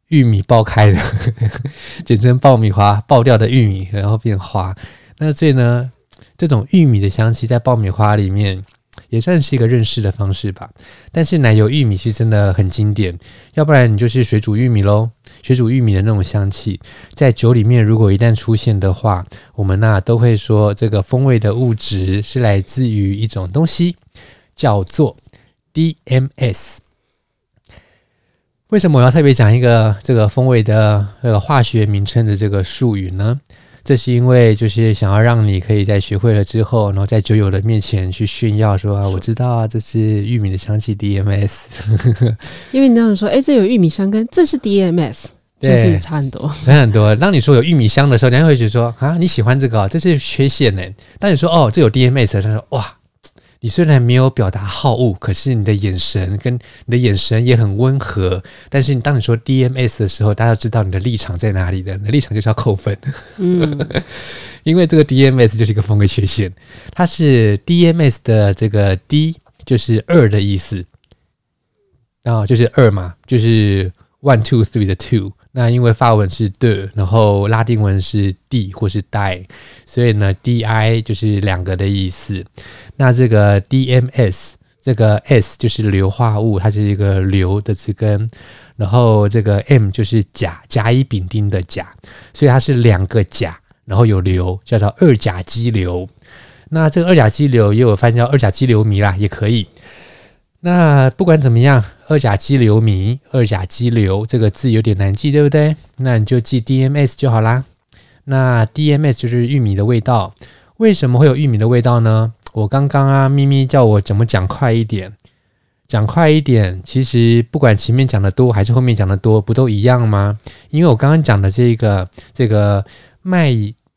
玉米爆开的，简称爆米花，爆掉的玉米然后变花。那所以呢，这种玉米的香气在爆米花里面也算是一个认识的方式吧。但是奶油玉米是真的很经典，要不然你就是水煮玉米喽。水煮玉米的那种香气，在酒里面如果一旦出现的话，我们那都会说这个风味的物质是来自于一种东西。叫做 DMS。为什么我要特别讲一个这个风味的这个化学名称的这个术语呢？这是因为就是想要让你可以在学会了之后，然后在酒友的面前去炫耀说啊，我知道啊，这是玉米的香气 DMS。因为你那样说，哎，这有玉米香跟这是 DMS，就是差很多，差很多。当你说有玉米香的时候，人家会觉得说啊，你喜欢这个哦，这是缺陷呢。当你说哦，这有 DMS，他说哇。你虽然没有表达好恶，可是你的眼神跟你的眼神也很温和。但是你当你说 DMS 的时候，大家知道你的立场在哪里的，你的立场就是要扣分。嗯，因为这个 DMS 就是一个风格缺陷，它是 DMS 的这个 D 就是二的意思，然后就是二嘛，就是 one two three 的 two。那因为法文是 de，然后拉丁文是 d 或是 die，所以呢，di 就是两个的意思。那这个 DMS 这个 S 就是硫化物，它是一个硫的词根，然后这个 M 就是甲，甲乙丙丁的甲，所以它是两个甲，然后有硫，叫做二甲基硫。那这个二甲基硫也有翻译叫二甲基硫醚啦，也可以。那不管怎么样，二甲基硫醚、二甲基硫这个字有点难记，对不对？那你就记 DMS 就好啦。那 DMS 就是玉米的味道。为什么会有玉米的味道呢？我刚刚啊，咪咪叫我怎么讲快一点，讲快一点。其实不管前面讲的多还是后面讲的多，不都一样吗？因为我刚刚讲的这个这个麦。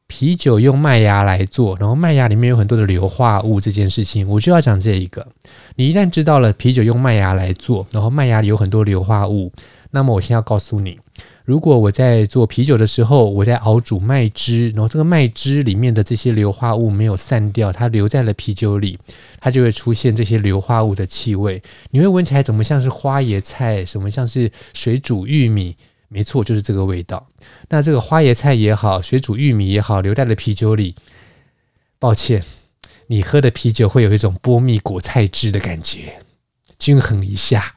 啤酒用麦芽来做，然后麦芽里面有很多的硫化物，这件事情我就要讲这一个。你一旦知道了啤酒用麦芽来做，然后麦芽里有很多硫化物，那么我先要告诉你，如果我在做啤酒的时候，我在熬煮麦汁，然后这个麦汁里面的这些硫化物没有散掉，它留在了啤酒里，它就会出现这些硫化物的气味。你会闻起来怎么像是花椰菜，什么像是水煮玉米？没错，就是这个味道。那这个花椰菜也好，水煮玉米也好，留在了啤酒里。抱歉，你喝的啤酒会有一种波蜜果菜汁的感觉，均衡一下，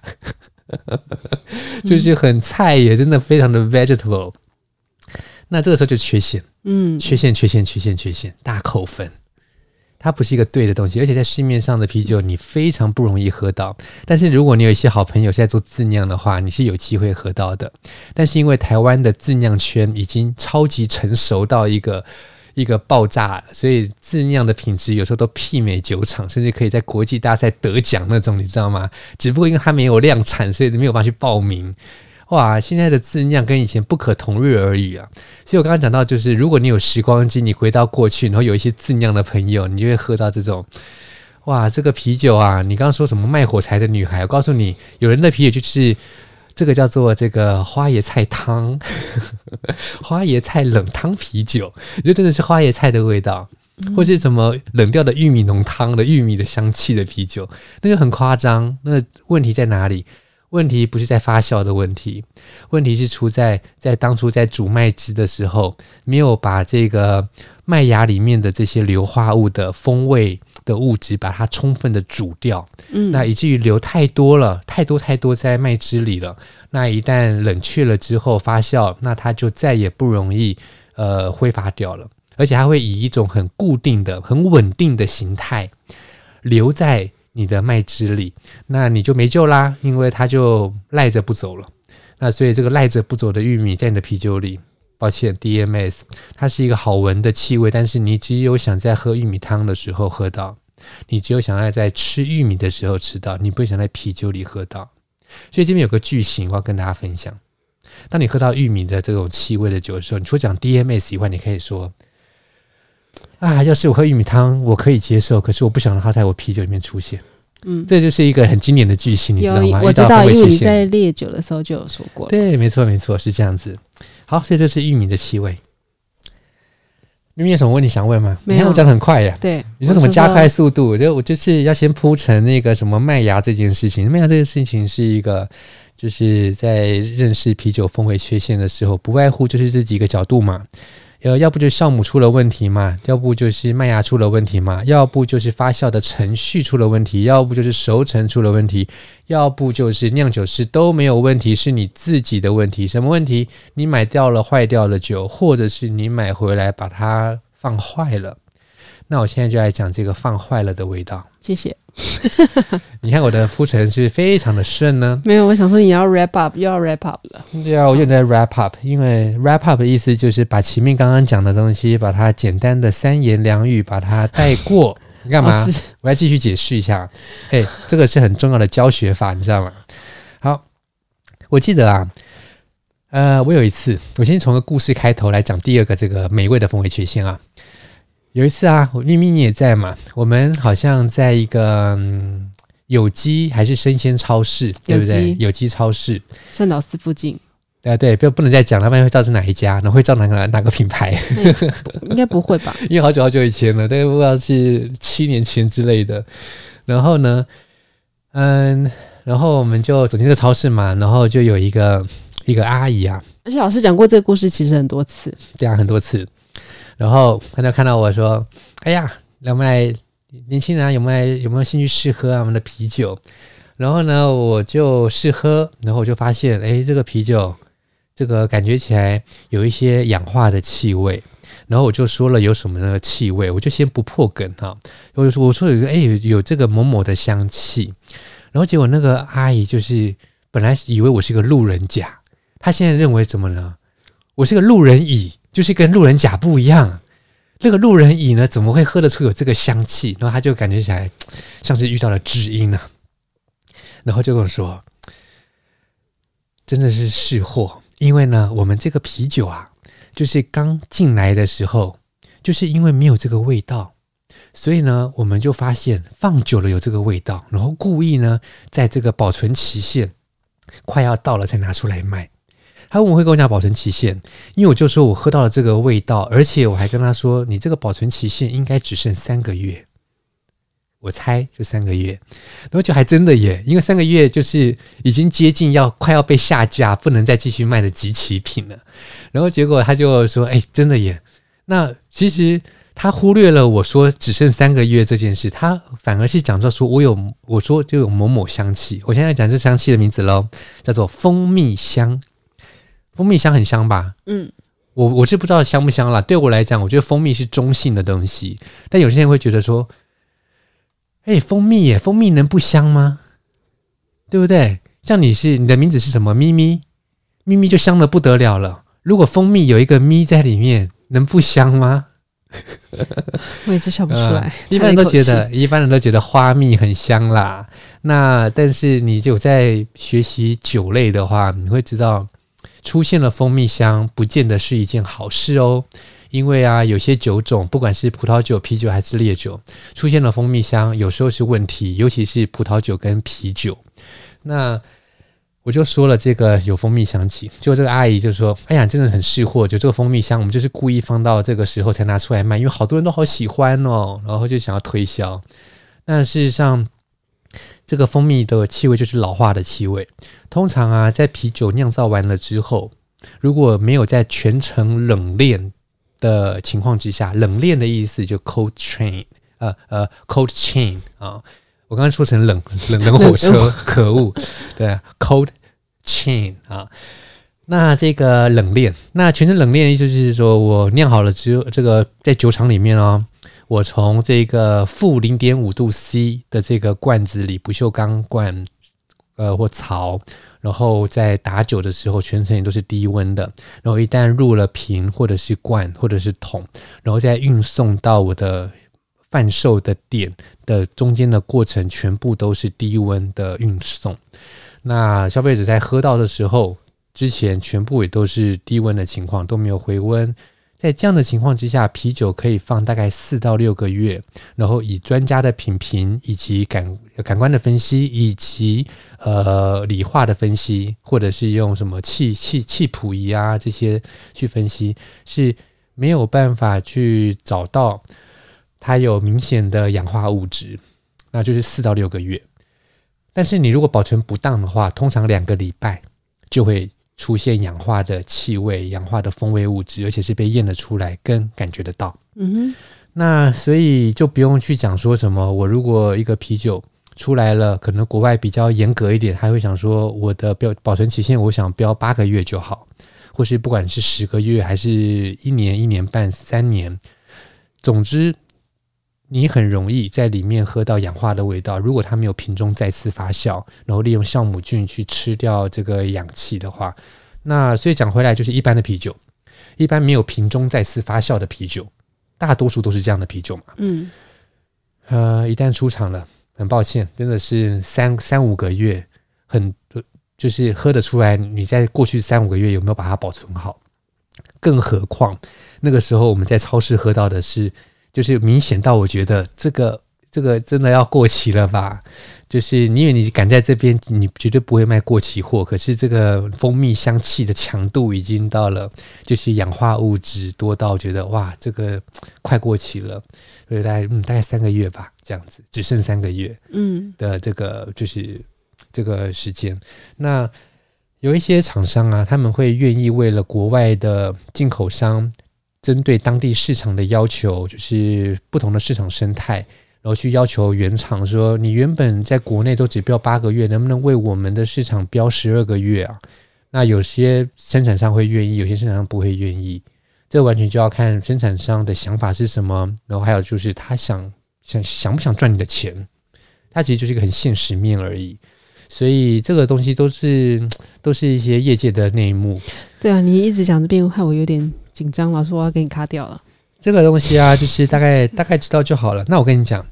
就是很菜也，真的非常的 vegetable。那这个时候就缺陷，嗯，缺陷，缺陷，缺陷，缺陷，大扣分。它不是一个对的东西，而且在市面上的啤酒你非常不容易喝到。但是如果你有一些好朋友是在做自酿的话，你是有机会喝到的。但是因为台湾的自酿圈已经超级成熟到一个一个爆炸，所以自酿的品质有时候都媲美酒厂，甚至可以在国际大赛得奖那种，你知道吗？只不过因为它没有量产，所以没有办法去报名。哇，现在的自酿跟以前不可同日而语啊！所以我刚刚讲到，就是如果你有时光机，你回到过去，然后有一些自酿的朋友，你就会喝到这种，哇，这个啤酒啊！你刚刚说什么卖火柴的女孩？我告诉你，有人的啤酒就是这个叫做这个花椰菜汤，花椰菜冷汤啤酒，就真的是花椰菜的味道，或是什么冷掉的玉米浓汤的玉米的香气的啤酒，那个很夸张。那问题在哪里？问题不是在发酵的问题，问题是出在在当初在煮麦汁的时候，没有把这个麦芽里面的这些硫化物的风味的物质把它充分的煮掉，嗯，那以至于留太多了，太多太多在麦汁里了。那一旦冷却了之后发酵，那它就再也不容易呃挥发掉了，而且它会以一种很固定的、很稳定的形态留在。你的麦汁里，那你就没救啦，因为它就赖着不走了。那所以这个赖着不走的玉米在你的啤酒里，抱歉，DMS，它是一个好闻的气味，但是你只有想在喝玉米汤的时候喝到，你只有想要在吃玉米的时候吃到，你不会想在啤酒里喝到。所以这边有个句型我要跟大家分享：当你喝到玉米的这种气味的酒的时候，你除了讲 DMS 以外，你可以说。啊，要是我喝玉米汤，我可以接受，可是我不想让它在我啤酒里面出现。嗯，这就是一个很经典的句型，你知道吗？我知道，因为你在烈酒的时候就有说过。对，没错，没错，是这样子。好，所以这是玉米的气味。明明有什么问题想问吗？你看我讲的很快呀。对，你说怎么加快速度？我觉得我就是要先铺成那个什么麦芽这件事情。麦芽这件事情是一个，就是在认识啤酒风味缺陷的时候，不外乎就是这几个角度嘛。呃，要不就是酵母出了问题嘛，要不就是麦芽出了问题嘛，要不就是发酵的程序出了问题，要不就是熟成出了问题，要不就是酿酒师都没有问题，是你自己的问题。什么问题？你买掉了坏掉了酒，或者是你买回来把它放坏了。那我现在就来讲这个放坏了的味道。谢谢。你看我的铺陈是非常的顺呢。没有，我想说你要 wrap up，又要 wrap up 了。对啊，我又在 wrap up，因为 wrap up 的意思就是把前面刚刚讲的东西，把它简单的三言两语把它带过。你干嘛？我要继续解释一下。嘿，这个是很重要的教学法，你知道吗？好，我记得啊，呃，我有一次，我先从个故事开头来讲第二个这个美味的风味曲线啊。有一次啊，我咪咪你也在嘛？我们好像在一个、嗯、有机还是生鲜超市，对不对？有机超市，圣岛寺附近。对对，不不能再讲了，不然会知道是哪一家，然后会知道哪个哪个品牌。应该不会吧？因为好久好久以前了，大概不知道是七年前之类的。然后呢，嗯，然后我们就走进这个超市嘛，然后就有一个一个阿姨啊，而且老师讲过这个故事其实很多次，对啊，很多次。然后他就看到我说：“哎呀，来我们来年轻人啊，有没有有没有兴趣试喝啊我们的啤酒？”然后呢，我就试喝，然后我就发现，哎，这个啤酒这个感觉起来有一些氧化的气味。然后我就说了有什么那个气味，我就先不破梗哈。我就说我说有个哎有有这个某某的香气。然后结果那个阿姨就是本来以为我是个路人甲，她现在认为怎么呢？我是个路人乙。就是跟路人甲不一样，那个路人乙呢，怎么会喝得出有这个香气？然后他就感觉起来像是遇到了知音呢，然后就跟我说：“真的是试货，因为呢，我们这个啤酒啊，就是刚进来的时候，就是因为没有这个味道，所以呢，我们就发现放久了有这个味道，然后故意呢，在这个保存期限快要到了才拿出来卖。”他问我会跟我讲保存期限，因为我就说我喝到了这个味道，而且我还跟他说，你这个保存期限应该只剩三个月，我猜就三个月，然后就还真的耶，因为三个月就是已经接近要快要被下架，不能再继续卖的即期品了。然后结果他就说，哎，真的耶。那其实他忽略了我说只剩三个月这件事，他反而是讲到说我有我说就有某某香气，我现在讲这香气的名字喽，叫做蜂蜜香。蜂蜜香很香吧？嗯，我我是不知道香不香啦。对我来讲，我觉得蜂蜜是中性的东西。但有些人会觉得说：“哎，蜂蜜耶，蜂蜜能不香吗？对不对？像你是你的名字是什么？咪咪，咪咪就香的不得了了。如果蜂蜜有一个咪在里面，能不香吗？” 我也是笑不出来。呃、一般人都觉得，一般人都觉得花蜜很香啦。那但是你就在学习酒类的话，你会知道。出现了蜂蜜香，不见得是一件好事哦。因为啊，有些酒种，不管是葡萄酒、啤酒还是烈酒，出现了蜂蜜香，有时候是问题，尤其是葡萄酒跟啤酒。那我就说了这个有蜂蜜香气，结果这个阿姨就说：“哎呀，真的很识货，就这个蜂蜜香，我们就是故意放到这个时候才拿出来卖，因为好多人都好喜欢哦，然后就想要推销。但事实上，这个蜂蜜的气味就是老化的气味。通常啊，在啤酒酿造完了之后，如果没有在全程冷链的情况之下，冷链的意思就 cold chain，呃呃 cold chain 啊。”我刚刚说成冷冷冷火车，可恶！对啊，cold chain 啊，那这个冷链，那全程冷链的意思就是说我酿好了之后，这个在酒厂里面哦，我从这个负零点五度 C 的这个罐子里，不锈钢罐呃或槽，然后在打酒的时候，全程也都是低温的，然后一旦入了瓶或者是罐或者是桶，然后再运送到我的。贩售的点的中间的过程全部都是低温的运送，那消费者在喝到的时候，之前全部也都是低温的情况，都没有回温。在这样的情况之下，啤酒可以放大概四到六个月，然后以专家的品评以及感感官的分析，以及呃理化的分析，或者是用什么气气气谱仪啊这些去分析，是没有办法去找到。它有明显的氧化物质，那就是四到六个月。但是你如果保存不当的话，通常两个礼拜就会出现氧化的气味、氧化的风味物质，而且是被验得出来跟感觉得到。嗯哼，那所以就不用去讲说什么，我如果一个啤酒出来了，可能国外比较严格一点，还会想说我的标保存期限，我想标八个月就好，或是不管是十个月还是一年、一年半、三年，总之。你很容易在里面喝到氧化的味道。如果它没有瓶中再次发酵，然后利用酵母菌去吃掉这个氧气的话，那所以讲回来就是一般的啤酒，一般没有瓶中再次发酵的啤酒，大多数都是这样的啤酒嘛。嗯，呃，一旦出厂了，很抱歉，真的是三三五个月，很就是喝得出来。你在过去三五个月有没有把它保存好？更何况那个时候我们在超市喝到的是。就是明显到，我觉得这个这个真的要过期了吧？就是因为你赶在这边，你绝对不会卖过期货。可是这个蜂蜜香气的强度已经到了，就是氧化物质多到觉得哇，这个快过期了。所以大概嗯，大概三个月吧，这样子，只剩三个月嗯的这个就是这个时间。那有一些厂商啊，他们会愿意为了国外的进口商。针对当地市场的要求，就是不同的市场生态，然后去要求原厂说：“你原本在国内都只标八个月，能不能为我们的市场标十二个月啊？”那有些生产商会愿意，有些生产商不会愿意。这完全就要看生产商的想法是什么，然后还有就是他想想想不想赚你的钱，他其实就是一个很现实面而已。所以这个东西都是都是一些业界的内幕。对啊，你一直讲这边害我有点。紧张，老师，我要给你卡掉了。这个东西啊，就是大概大概知道就好了。那我跟你讲，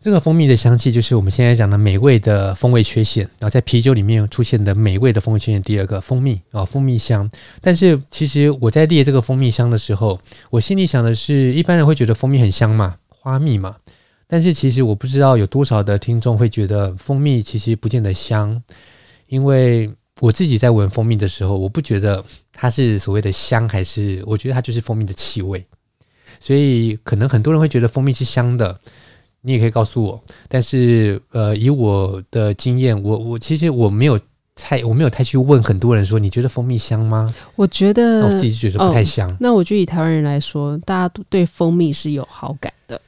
这个蜂蜜的香气就是我们现在讲的美味的风味缺陷，然后在啤酒里面出现的美味的风味缺陷。第二个蜂蜜啊，蜂蜜香。但是其实我在列这个蜂蜜香的时候，我心里想的是，一般人会觉得蜂蜜很香嘛，花蜜嘛。但是其实我不知道有多少的听众会觉得蜂蜜其实不见得香，因为。我自己在闻蜂蜜的时候，我不觉得它是所谓的香，还是我觉得它就是蜂蜜的气味。所以可能很多人会觉得蜂蜜是香的，你也可以告诉我。但是呃，以我的经验，我我其实我没有太我没有太去问很多人说，你觉得蜂蜜香吗？我觉得我自己觉得不太香。哦，那我觉得以台湾人来说，大家都对蜂蜜是有好感的。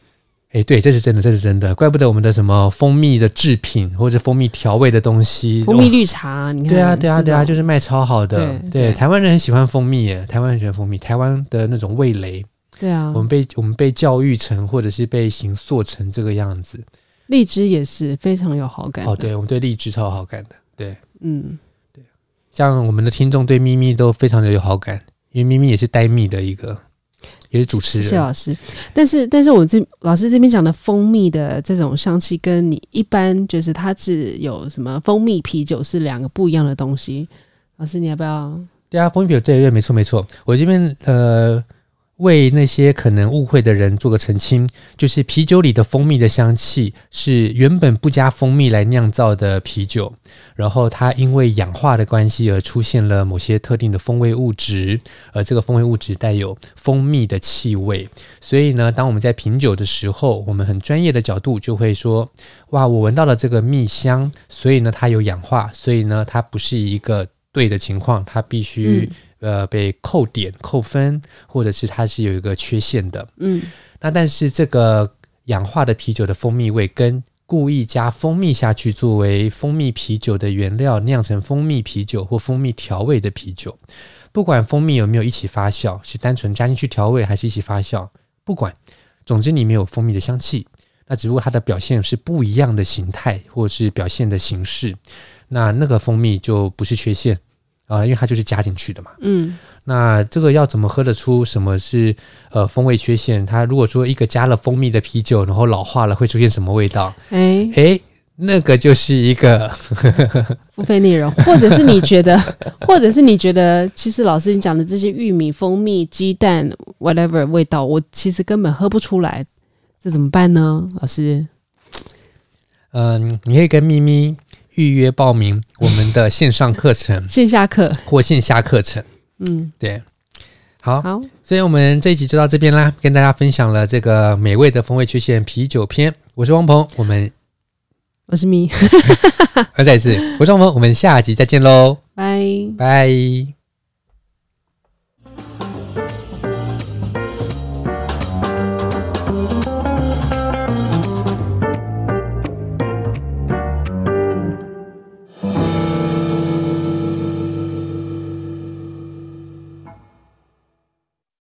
哎，对，这是真的，这是真的，怪不得我们的什么蜂蜜的制品或者蜂蜜调味的东西，蜂蜜绿茶，你看，对啊，对啊，对啊，就是卖超好的。对，对，台湾人很喜欢蜂蜜耶，台湾很喜欢蜂蜜，台湾的那种味蕾。对啊，我们被我们被教育成，或者是被形塑成这个样子。荔枝也是非常有好感。哦，对，我们对荔枝超有好感的。对，嗯，对，像我们的听众对咪咪都非常的有好感，因为咪咪也是呆蜜的一个。也是主持人，谢谢老师。但是，但是我这老师这边讲的蜂蜜的这种香气，跟你一般就是它是有什么蜂蜜啤酒是两个不一样的东西。老师，你要不要？对啊，蜂蜜啤酒，对对，没错没错。我这边呃，为那些可能误会的人做个澄清，就是啤酒里的蜂蜜的香气是原本不加蜂蜜来酿造的啤酒，然后它因为氧化的关系而出现了某些特定的风味物质，而这个风味物质带有蜂蜜的气味。所以呢，当我们在品酒的时候，我们很专业的角度就会说：哇，我闻到了这个蜜香，所以呢，它有氧化，所以呢，它不是一个对的情况，它必须、呃，被扣点、扣分，或者是它是有一个缺陷的。嗯，那但是这个氧化的啤酒的蜂蜜味，跟故意加蜂蜜下去作为蜂蜜啤酒的原料酿成蜂蜜啤酒或蜂蜜调味的啤酒，不管蜂蜜有没有一起发酵，是单纯加进去调味，还是一起发酵，不管，总之里面有蜂蜜的香气，那只不过它的表现是不一样的形态，或是表现的形式，那那个蜂蜜就不是缺陷。啊，因为它就是加进去的嘛。嗯，那这个要怎么喝得出什么是呃风味缺陷？它如果说一个加了蜂蜜的啤酒，然后老化了，会出现什么味道？哎哎，那个就是一个 付费内容，或者是你觉得，或者是你觉得，其实老师你讲的这些玉米、蜂蜜、鸡蛋，whatever 味道，我其实根本喝不出来，这怎么办呢？老师，嗯，你可以跟咪咪。预约报名我们的线上课程、线下课。或线下课程。嗯，对，好，好，所以我们这一集就到这边啦，跟大家分享了这个美味的风味曲线啤酒篇。我是汪鹏，我们我是咪，再一次，我是汪鹏，我们下集再见喽，拜。拜。